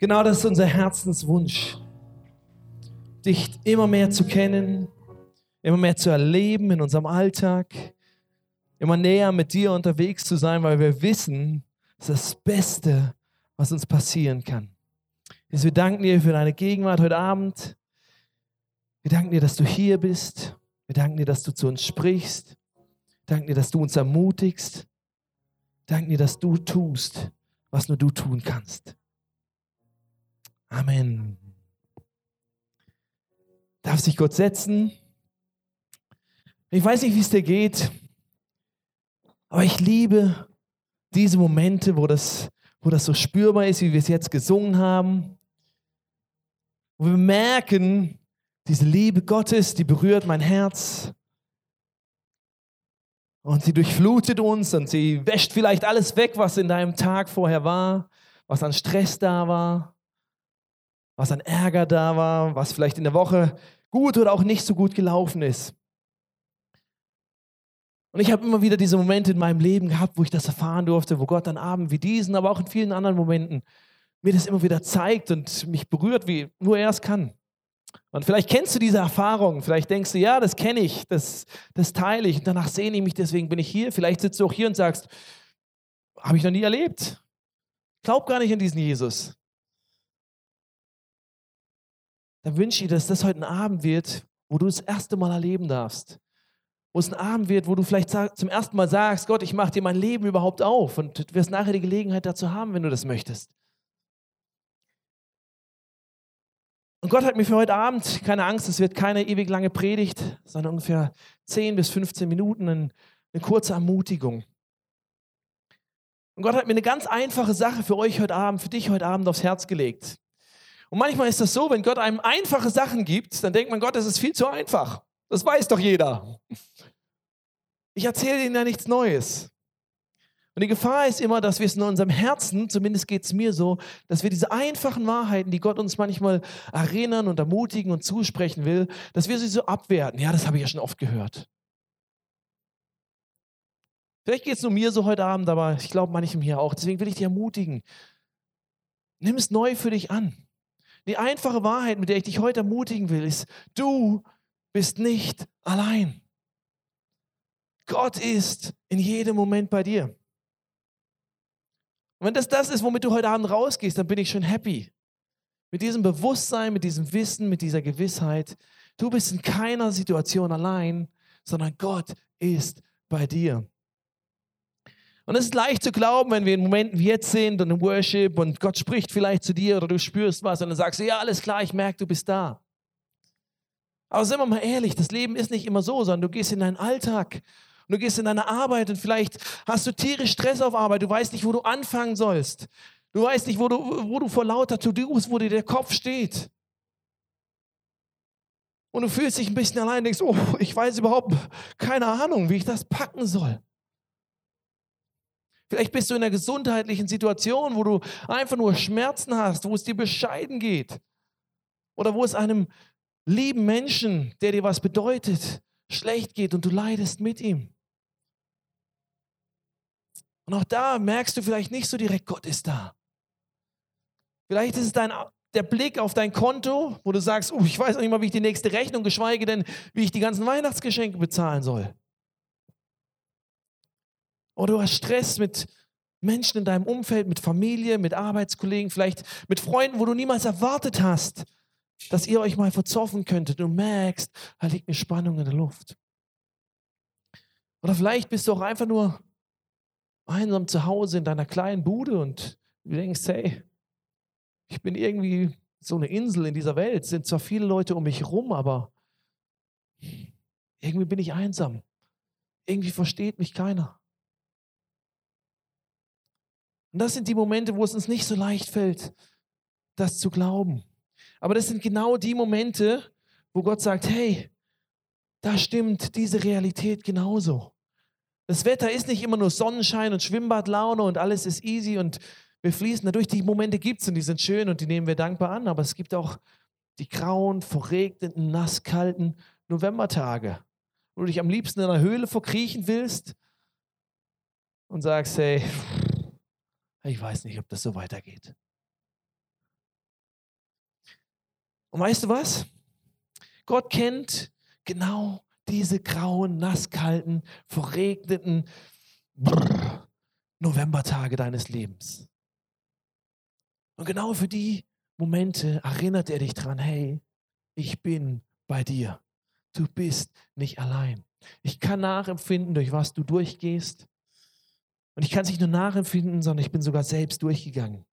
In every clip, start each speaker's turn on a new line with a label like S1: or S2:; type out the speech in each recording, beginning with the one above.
S1: Genau das ist unser Herzenswunsch, dich immer mehr zu kennen, immer mehr zu erleben in unserem Alltag, immer näher mit dir unterwegs zu sein, weil wir wissen, das ist das Beste, was uns passieren kann. Wir danken dir für deine Gegenwart heute Abend. Wir danken dir, dass du hier bist. Wir danken dir, dass du zu uns sprichst. Wir danken dir, dass du uns ermutigst. Wir danken dir, dass du tust, was nur du tun kannst. Amen. Darf sich Gott setzen? Ich weiß nicht, wie es dir geht, aber ich liebe diese Momente, wo das, wo das so spürbar ist, wie wir es jetzt gesungen haben. Wo wir merken, diese Liebe Gottes, die berührt mein Herz. Und sie durchflutet uns und sie wäscht vielleicht alles weg, was in deinem Tag vorher war, was an Stress da war, was an Ärger da war, was vielleicht in der Woche gut oder auch nicht so gut gelaufen ist. Und ich habe immer wieder diese Momente in meinem Leben gehabt, wo ich das erfahren durfte, wo Gott an Abend wie diesen, aber auch in vielen anderen Momenten mir das immer wieder zeigt und mich berührt, wie nur er es kann. Und vielleicht kennst du diese Erfahrung, vielleicht denkst du, ja, das kenne ich, das, das teile ich und danach sehne ich mich, deswegen bin ich hier. Vielleicht sitzt du auch hier und sagst, habe ich noch nie erlebt. Glaub gar nicht an diesen Jesus. Dann wünsche ich dir, dass das heute ein Abend wird, wo du das erste Mal erleben darfst wo es ein Abend wird, wo du vielleicht zum ersten Mal sagst, Gott, ich mache dir mein Leben überhaupt auf und du wirst nachher die Gelegenheit dazu haben, wenn du das möchtest. Und Gott hat mir für heute Abend, keine Angst, es wird keine ewig lange Predigt, sondern ungefähr 10 bis 15 Minuten, eine, eine kurze Ermutigung. Und Gott hat mir eine ganz einfache Sache für euch heute Abend, für dich heute Abend aufs Herz gelegt. Und manchmal ist das so, wenn Gott einem einfache Sachen gibt, dann denkt man, Gott, das ist viel zu einfach. Das weiß doch jeder. Ich erzähle Ihnen ja nichts Neues. Und die Gefahr ist immer, dass wir es in unserem Herzen, zumindest geht es mir so, dass wir diese einfachen Wahrheiten, die Gott uns manchmal erinnern und ermutigen und zusprechen will, dass wir sie so abwerten. Ja, das habe ich ja schon oft gehört. Vielleicht geht es nur mir so heute Abend, aber ich glaube manchem hier auch. Deswegen will ich dich ermutigen. Nimm es neu für dich an. Die einfache Wahrheit, mit der ich dich heute ermutigen will, ist, du bist nicht allein. Gott ist in jedem Moment bei dir. Und wenn das das ist, womit du heute Abend rausgehst, dann bin ich schon happy. Mit diesem Bewusstsein, mit diesem Wissen, mit dieser Gewissheit, du bist in keiner Situation allein, sondern Gott ist bei dir. Und es ist leicht zu glauben, wenn wir in Momenten wie jetzt sind und im Worship und Gott spricht vielleicht zu dir oder du spürst was und dann sagst du, ja, alles klar, ich merke, du bist da. Aber sind wir mal ehrlich, das Leben ist nicht immer so, sondern du gehst in deinen Alltag und du gehst in deine Arbeit und vielleicht hast du tierisch Stress auf Arbeit, du weißt nicht, wo du anfangen sollst. Du weißt nicht, wo du, wo du vor lauter To-Dos, wo dir der Kopf steht. Und du fühlst dich ein bisschen allein denkst, oh, ich weiß überhaupt keine Ahnung, wie ich das packen soll. Vielleicht bist du in einer gesundheitlichen Situation, wo du einfach nur Schmerzen hast, wo es dir bescheiden geht. Oder wo es einem lieben Menschen, der dir was bedeutet, schlecht geht und du leidest mit ihm. Und auch da merkst du vielleicht nicht so direkt, Gott ist da. Vielleicht ist es dein, der Blick auf dein Konto, wo du sagst, oh, ich weiß noch nicht mal, wie ich die nächste Rechnung, geschweige denn, wie ich die ganzen Weihnachtsgeschenke bezahlen soll. Oder du hast Stress mit Menschen in deinem Umfeld, mit Familie, mit Arbeitskollegen, vielleicht mit Freunden, wo du niemals erwartet hast, dass ihr euch mal verzoffen könntet. Du merkst, da liegt eine Spannung in der Luft. Oder vielleicht bist du auch einfach nur einsam zu Hause in deiner kleinen Bude und du denkst, hey, ich bin irgendwie so eine Insel in dieser Welt. Es sind zwar viele Leute um mich rum, aber irgendwie bin ich einsam. Irgendwie versteht mich keiner. Und das sind die Momente, wo es uns nicht so leicht fällt, das zu glauben. Aber das sind genau die Momente, wo Gott sagt, hey, da stimmt diese Realität genauso. Das Wetter ist nicht immer nur Sonnenschein und Schwimmbadlaune und alles ist easy und wir fließen dadurch. Die Momente gibt es und die sind schön und die nehmen wir dankbar an. Aber es gibt auch die grauen, verregneten, nasskalten Novembertage, wo du dich am liebsten in einer Höhle verkriechen willst und sagst, hey, ich weiß nicht, ob das so weitergeht. Und weißt du was? Gott kennt genau diese grauen, nasskalten, verregneten Brrr, Novembertage deines Lebens. Und genau für die Momente erinnert er dich dran, hey, ich bin bei dir. Du bist nicht allein. Ich kann nachempfinden, durch was du durchgehst. Und ich kann es nicht nur nachempfinden, sondern ich bin sogar selbst durchgegangen.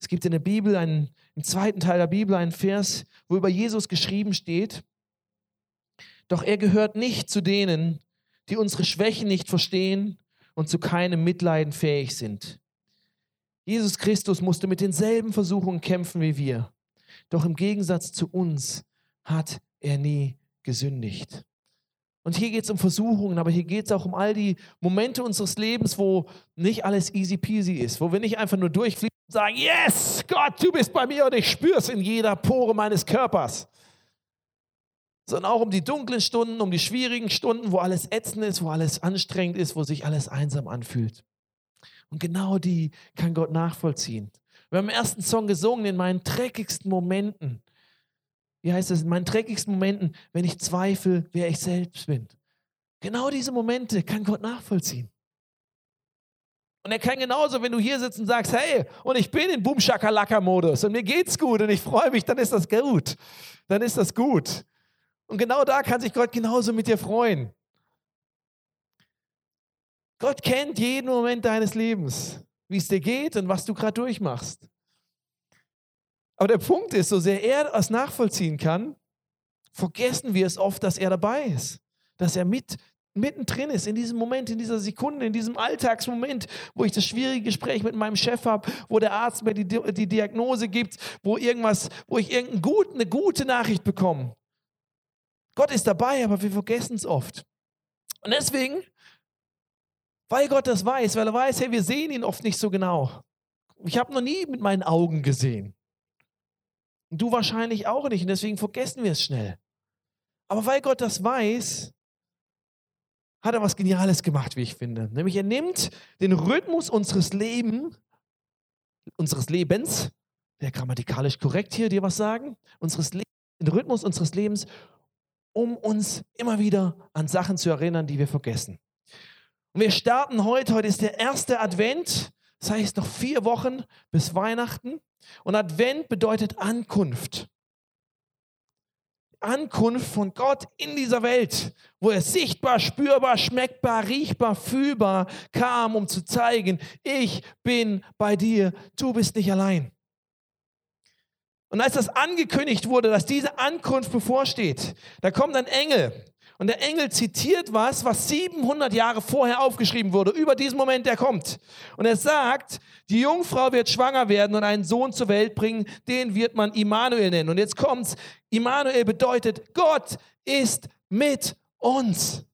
S1: Es gibt in der Bibel, einen, im zweiten Teil der Bibel, einen Vers, wo über Jesus geschrieben steht, doch er gehört nicht zu denen, die unsere Schwächen nicht verstehen und zu keinem Mitleiden fähig sind. Jesus Christus musste mit denselben Versuchungen kämpfen wie wir. Doch im Gegensatz zu uns hat er nie gesündigt. Und hier geht es um Versuchungen, aber hier geht es auch um all die Momente unseres Lebens, wo nicht alles easy peasy ist, wo wir nicht einfach nur durchfliegen und sagen, yes, Gott, du bist bei mir und ich spüre es in jeder Pore meines Körpers. Sondern auch um die dunklen Stunden, um die schwierigen Stunden, wo alles ätzend ist, wo alles anstrengend ist, wo sich alles einsam anfühlt. Und genau die kann Gott nachvollziehen. Wir haben im ersten Song gesungen, in meinen dreckigsten Momenten wie heißt es, in meinen dreckigsten Momenten, wenn ich zweifle, wer ich selbst bin. Genau diese Momente kann Gott nachvollziehen. Und er kann genauso, wenn du hier sitzt und sagst, hey, und ich bin in boom modus und mir geht's gut und ich freue mich, dann ist das gut. Dann ist das gut. Und genau da kann sich Gott genauso mit dir freuen. Gott kennt jeden Moment deines Lebens, wie es dir geht und was du gerade durchmachst. Aber der Punkt ist, so sehr er das nachvollziehen kann, vergessen wir es oft, dass er dabei ist, dass er mit mittendrin ist, in diesem Moment, in dieser Sekunde, in diesem Alltagsmoment, wo ich das schwierige Gespräch mit meinem Chef habe, wo der Arzt mir die, die Diagnose gibt, wo irgendwas, wo ich irgendeine gut, eine gute Nachricht bekomme. Gott ist dabei, aber wir vergessen es oft. Und deswegen, weil Gott das weiß, weil er weiß, hey, wir sehen ihn oft nicht so genau. Ich habe noch nie mit meinen Augen gesehen. Du wahrscheinlich auch nicht. Und deswegen vergessen wir es schnell. Aber weil Gott das weiß, hat er was Geniales gemacht, wie ich finde. Nämlich er nimmt den Rhythmus unseres Lebens, unseres Lebens, der grammatikalisch korrekt hier dir was sagen, unseres Le den Rhythmus unseres Lebens, um uns immer wieder an Sachen zu erinnern, die wir vergessen. Und wir starten heute, heute ist der erste Advent, das heißt noch vier Wochen bis Weihnachten. Und Advent bedeutet Ankunft. Ankunft von Gott in dieser Welt, wo er sichtbar, spürbar, schmeckbar, riechbar, fühlbar kam, um zu zeigen, ich bin bei dir, du bist nicht allein. Und als das angekündigt wurde, dass diese Ankunft bevorsteht, da kommt ein Engel und der Engel zitiert was, was 700 Jahre vorher aufgeschrieben wurde, über diesen Moment, der kommt. Und er sagt, die Jungfrau wird schwanger werden und einen Sohn zur Welt bringen, den wird man Immanuel nennen. Und jetzt kommt's. Immanuel bedeutet, Gott ist mit uns.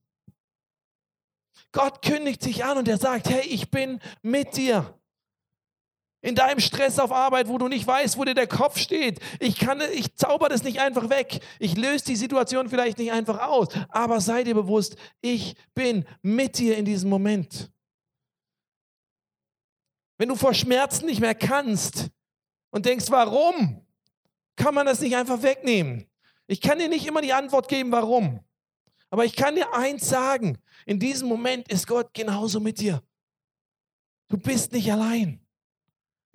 S1: Gott kündigt sich an und er sagt, hey, ich bin mit dir in deinem Stress auf Arbeit, wo du nicht weißt, wo dir der Kopf steht. Ich kann, ich zauber das nicht einfach weg. Ich löse die Situation vielleicht nicht einfach aus. Aber sei dir bewusst, ich bin mit dir in diesem Moment. Wenn du vor Schmerzen nicht mehr kannst und denkst, warum, kann man das nicht einfach wegnehmen. Ich kann dir nicht immer die Antwort geben, warum. Aber ich kann dir eins sagen, in diesem Moment ist Gott genauso mit dir. Du bist nicht allein.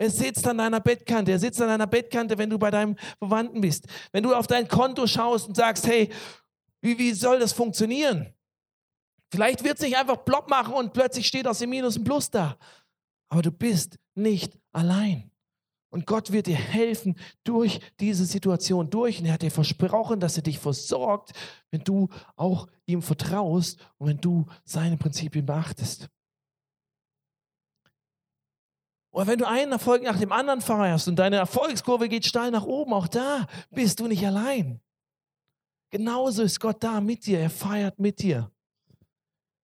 S1: Er sitzt an deiner Bettkante. Er sitzt an deiner Bettkante, wenn du bei deinem Verwandten bist. Wenn du auf dein Konto schaust und sagst, hey, wie, wie soll das funktionieren? Vielleicht wird es nicht einfach plopp machen und plötzlich steht aus dem Minus ein Plus da. Aber du bist nicht allein. Und Gott wird dir helfen durch diese Situation durch. Und er hat dir versprochen, dass er dich versorgt, wenn du auch ihm vertraust und wenn du seine Prinzipien beachtest. Oder wenn du einen Erfolg nach dem anderen feierst und deine Erfolgskurve geht steil nach oben, auch da bist du nicht allein. Genauso ist Gott da mit dir, er feiert mit dir.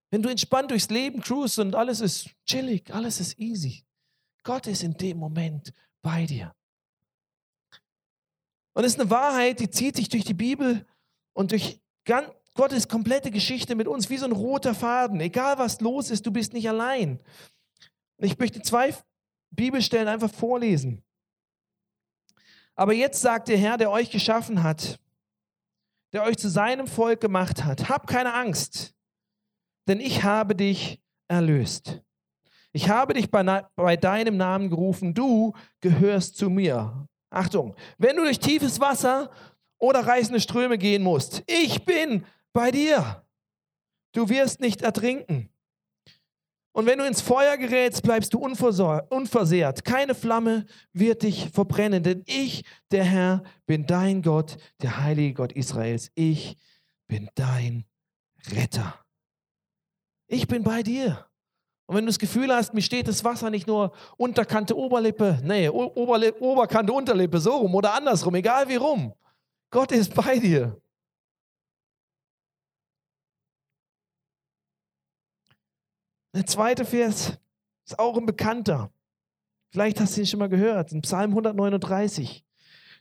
S1: Wenn du entspannt durchs Leben cruist und alles ist chillig, alles ist easy, Gott ist in dem Moment bei dir. Und es ist eine Wahrheit, die zieht sich durch die Bibel und durch Gottes komplette Geschichte mit uns wie so ein roter Faden. Egal was los ist, du bist nicht allein. Ich möchte zwei Bibelstellen einfach vorlesen. Aber jetzt sagt der Herr, der euch geschaffen hat, der euch zu seinem Volk gemacht hat, hab keine Angst, denn ich habe dich erlöst. Ich habe dich bei, bei deinem Namen gerufen, du gehörst zu mir. Achtung, wenn du durch tiefes Wasser oder reißende Ströme gehen musst, ich bin bei dir. Du wirst nicht ertrinken. Und wenn du ins Feuer gerätst, bleibst du unversehrt. Keine Flamme wird dich verbrennen, denn ich, der Herr, bin dein Gott, der heilige Gott Israels. Ich bin dein Retter. Ich bin bei dir. Und wenn du das Gefühl hast, mir steht das Wasser nicht nur Unterkante Oberlippe, nee, Oberlippe, Oberkante Unterlippe, so rum oder andersrum, egal wie rum. Gott ist bei dir. Der zweite Vers ist auch ein bekannter. Vielleicht hast du ihn schon mal gehört, in Psalm 139.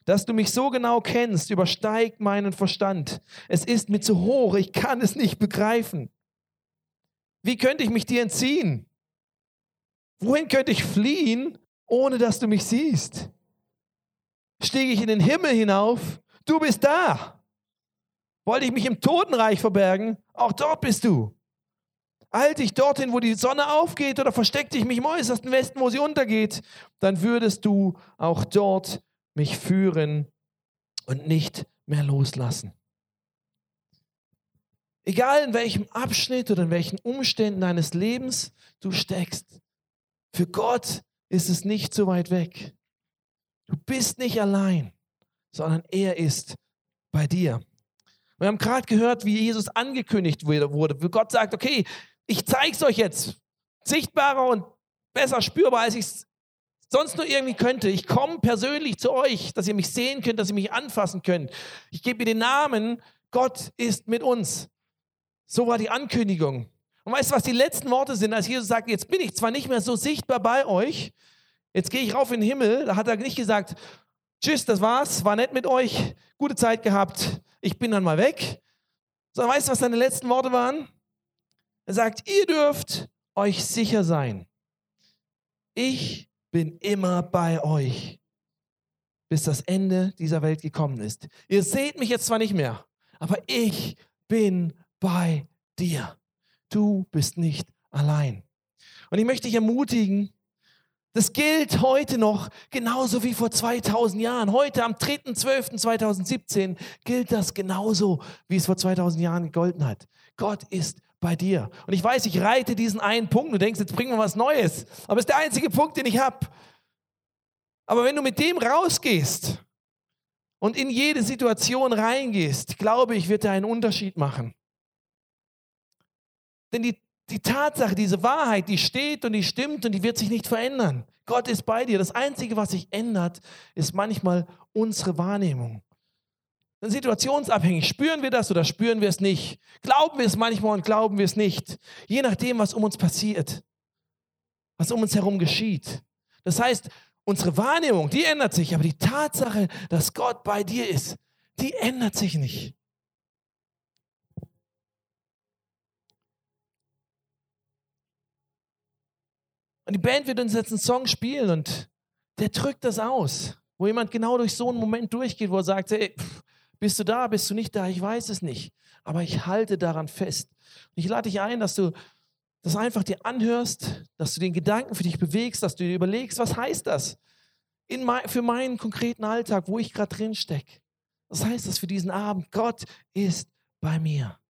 S1: Dass du mich so genau kennst, übersteigt meinen Verstand. Es ist mir zu hoch, ich kann es nicht begreifen. Wie könnte ich mich dir entziehen? Wohin könnte ich fliehen, ohne dass du mich siehst? Stiege ich in den Himmel hinauf? Du bist da. Wollte ich mich im Totenreich verbergen? Auch dort bist du. Eilte ich dorthin, wo die Sonne aufgeht, oder versteckte ich mich im äußersten Westen, wo sie untergeht, dann würdest du auch dort mich führen und nicht mehr loslassen. Egal in welchem Abschnitt oder in welchen Umständen deines Lebens du steckst, für Gott ist es nicht so weit weg. Du bist nicht allein, sondern er ist bei dir. Wir haben gerade gehört, wie Jesus angekündigt wurde, wo Gott sagt, okay, ich zeige es euch jetzt sichtbarer und besser spürbar, als ich es sonst nur irgendwie könnte. Ich komme persönlich zu euch, dass ihr mich sehen könnt, dass ihr mich anfassen könnt. Ich gebe mir den Namen, Gott ist mit uns. So war die Ankündigung. Und weißt du, was die letzten Worte sind, als Jesus sagt, jetzt bin ich zwar nicht mehr so sichtbar bei euch, jetzt gehe ich rauf in den Himmel, da hat er nicht gesagt, tschüss, das war's, war nett mit euch, gute Zeit gehabt, ich bin dann mal weg. Sondern weißt du, was seine letzten Worte waren? Er sagt, ihr dürft euch sicher sein. Ich bin immer bei euch, bis das Ende dieser Welt gekommen ist. Ihr seht mich jetzt zwar nicht mehr, aber ich bin bei dir. Du bist nicht allein. Und ich möchte dich ermutigen, das gilt heute noch genauso wie vor 2000 Jahren. Heute am 3.12.2017 gilt das genauso, wie es vor 2000 Jahren gegolten hat. Gott ist bei dir. Und ich weiß, ich reite diesen einen Punkt. Du denkst, jetzt bringen wir was Neues. Aber es ist der einzige Punkt, den ich habe. Aber wenn du mit dem rausgehst und in jede Situation reingehst, glaube ich, wird er einen Unterschied machen. Denn die, die Tatsache, diese Wahrheit, die steht und die stimmt und die wird sich nicht verändern. Gott ist bei dir. Das Einzige, was sich ändert, ist manchmal unsere Wahrnehmung situationsabhängig. Spüren wir das oder spüren wir es nicht? Glauben wir es manchmal und glauben wir es nicht? Je nachdem, was um uns passiert, was um uns herum geschieht. Das heißt, unsere Wahrnehmung, die ändert sich, aber die Tatsache, dass Gott bei dir ist, die ändert sich nicht. Und die Band wird uns jetzt einen Song spielen und der drückt das aus, wo jemand genau durch so einen Moment durchgeht, wo er sagt, hey, pff, bist du da, bist du nicht da? Ich weiß es nicht. Aber ich halte daran fest. Und ich lade dich ein, dass du das einfach dir anhörst, dass du den Gedanken für dich bewegst, dass du dir überlegst, was heißt das in mein, für meinen konkreten Alltag, wo ich gerade drin stecke. Was heißt das für diesen Abend? Gott ist bei mir.